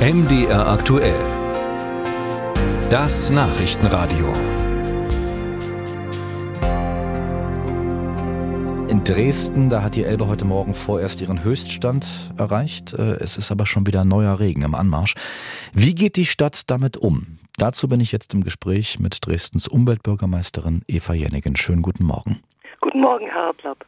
MDR aktuell. Das Nachrichtenradio. In Dresden, da hat die Elbe heute Morgen vorerst ihren Höchststand erreicht. Äh, es ist aber schon wieder neuer Regen im Anmarsch. Wie geht die Stadt damit um? Dazu bin ich jetzt im Gespräch mit Dresdens Umweltbürgermeisterin Eva Jennigen. Schönen guten Morgen. Guten Morgen, Herr Plapp.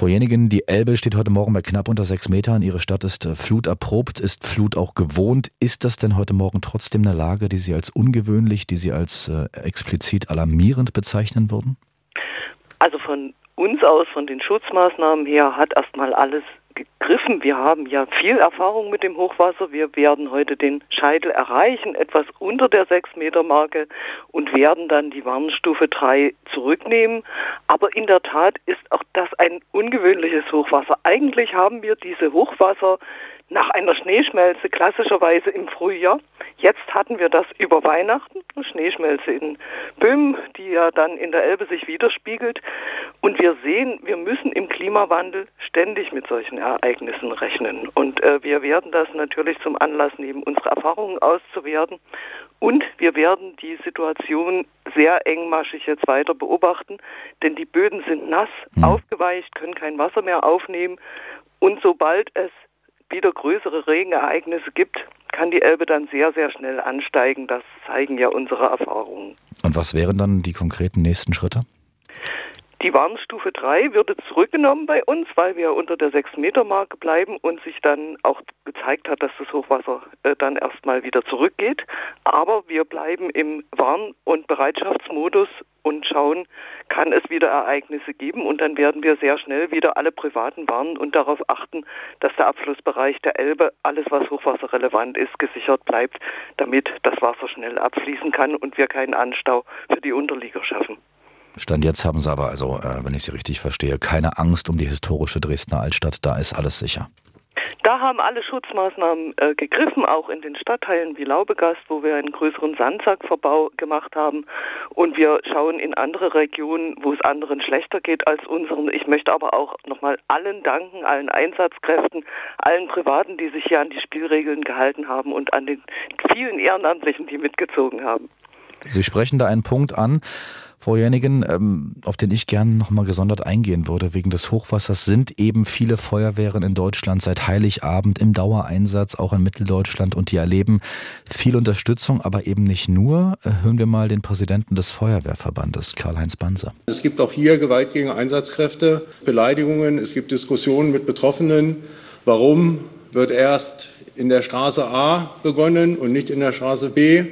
Frau die Elbe steht heute Morgen bei knapp unter sechs Metern. Ihre Stadt ist äh, fluterprobt, ist Flut auch gewohnt. Ist das denn heute Morgen trotzdem eine Lage, die Sie als ungewöhnlich, die Sie als äh, explizit alarmierend bezeichnen würden? Also von uns aus, von den Schutzmaßnahmen her, hat erstmal alles gegriffen. Wir haben ja viel Erfahrung mit dem Hochwasser. Wir werden heute den Scheitel erreichen, etwas unter der 6-Meter-Marke und werden dann die Warnstufe 3 zurücknehmen. Aber in der Tat ist auch das ein ungewöhnliches Hochwasser. Eigentlich haben wir diese Hochwasser nach einer Schneeschmelze klassischerweise im Frühjahr. Jetzt hatten wir das über Weihnachten, eine Schneeschmelze in Böhmen, die ja dann in der Elbe sich widerspiegelt. Und wir sehen, wir müssen im Klimawandel ständig mit solchen Ereignissen rechnen. Und äh, wir werden das natürlich zum Anlass nehmen, unsere Erfahrungen auszuwerten. Und wir werden die Situation sehr engmaschig jetzt weiter beobachten, denn die Böden sind nass, mhm. aufgeweicht, können kein Wasser mehr aufnehmen. Und sobald es wieder größere Regenereignisse gibt, kann die Elbe dann sehr, sehr schnell ansteigen. Das zeigen ja unsere Erfahrungen. Und was wären dann die konkreten nächsten Schritte? Die Warnstufe 3 würde zurückgenommen bei uns, weil wir unter der 6-Meter-Marke bleiben und sich dann auch gezeigt hat, dass das Hochwasser äh, dann erstmal wieder zurückgeht. Aber wir bleiben im Warn- und Bereitschaftsmodus und schauen, kann es wieder Ereignisse geben und dann werden wir sehr schnell wieder alle Privaten warnen und darauf achten, dass der Abflussbereich der Elbe, alles was hochwasserrelevant ist, gesichert bleibt, damit das Wasser schnell abfließen kann und wir keinen Anstau für die Unterlieger schaffen. Stand jetzt haben Sie aber, also, äh, wenn ich Sie richtig verstehe, keine Angst um die historische Dresdner Altstadt, da ist alles sicher. Da haben alle Schutzmaßnahmen äh, gegriffen, auch in den Stadtteilen wie Laubegast, wo wir einen größeren Sandsackverbau gemacht haben. Und wir schauen in andere Regionen, wo es anderen schlechter geht als unseren. Ich möchte aber auch nochmal allen danken, allen Einsatzkräften, allen Privaten, die sich hier an die Spielregeln gehalten haben und an den vielen Ehrenamtlichen, die mitgezogen haben. Sie sprechen da einen Punkt an, Frau Jenigen, ähm, auf den ich gerne nochmal gesondert eingehen würde. Wegen des Hochwassers sind eben viele Feuerwehren in Deutschland seit Heiligabend im Dauereinsatz, auch in Mitteldeutschland, und die erleben viel Unterstützung, aber eben nicht nur. Äh, hören wir mal den Präsidenten des Feuerwehrverbandes, Karl-Heinz Banse. Es gibt auch hier Gewalt gegen Einsatzkräfte, Beleidigungen, es gibt Diskussionen mit Betroffenen. Warum wird erst in der Straße A begonnen und nicht in der Straße B?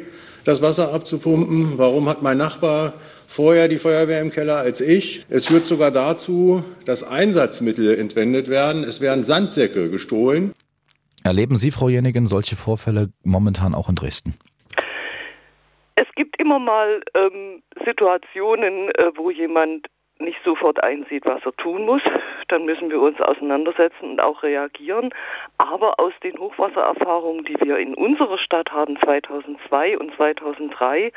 Das Wasser abzupumpen? Warum hat mein Nachbar vorher die Feuerwehr im Keller als ich? Es führt sogar dazu, dass Einsatzmittel entwendet werden. Es werden Sandsäcke gestohlen. Erleben Sie, Frau Jenigen, solche Vorfälle momentan auch in Dresden? Es gibt immer mal ähm, Situationen, äh, wo jemand nicht sofort einsieht, was er tun muss, dann müssen wir uns auseinandersetzen und auch reagieren. Aber aus den Hochwassererfahrungen, die wir in unserer Stadt haben, 2002 und 2003,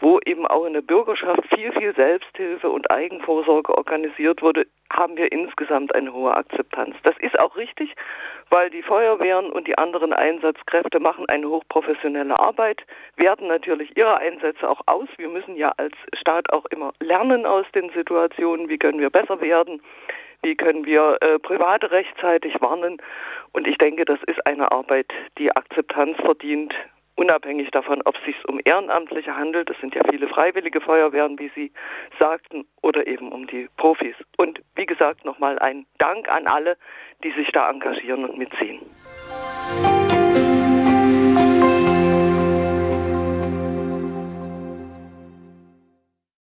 wo eben auch in der Bürgerschaft viel, viel Selbsthilfe und Eigenvorsorge organisiert wurde, haben wir insgesamt eine hohe Akzeptanz. Das ist auch richtig, weil die Feuerwehren und die anderen Einsatzkräfte machen eine hochprofessionelle Arbeit, werten natürlich ihre Einsätze auch aus. Wir müssen ja als Staat auch immer lernen aus den Situationen, wie können wir besser werden, wie können wir äh, Private rechtzeitig warnen. Und ich denke, das ist eine Arbeit, die Akzeptanz verdient, unabhängig davon, ob es sich um Ehrenamtliche handelt, es sind ja viele freiwillige Feuerwehren, wie Sie sagten, oder eben um die Profis. Und wie gesagt, nochmal ein Dank an alle, die sich da engagieren und mitziehen.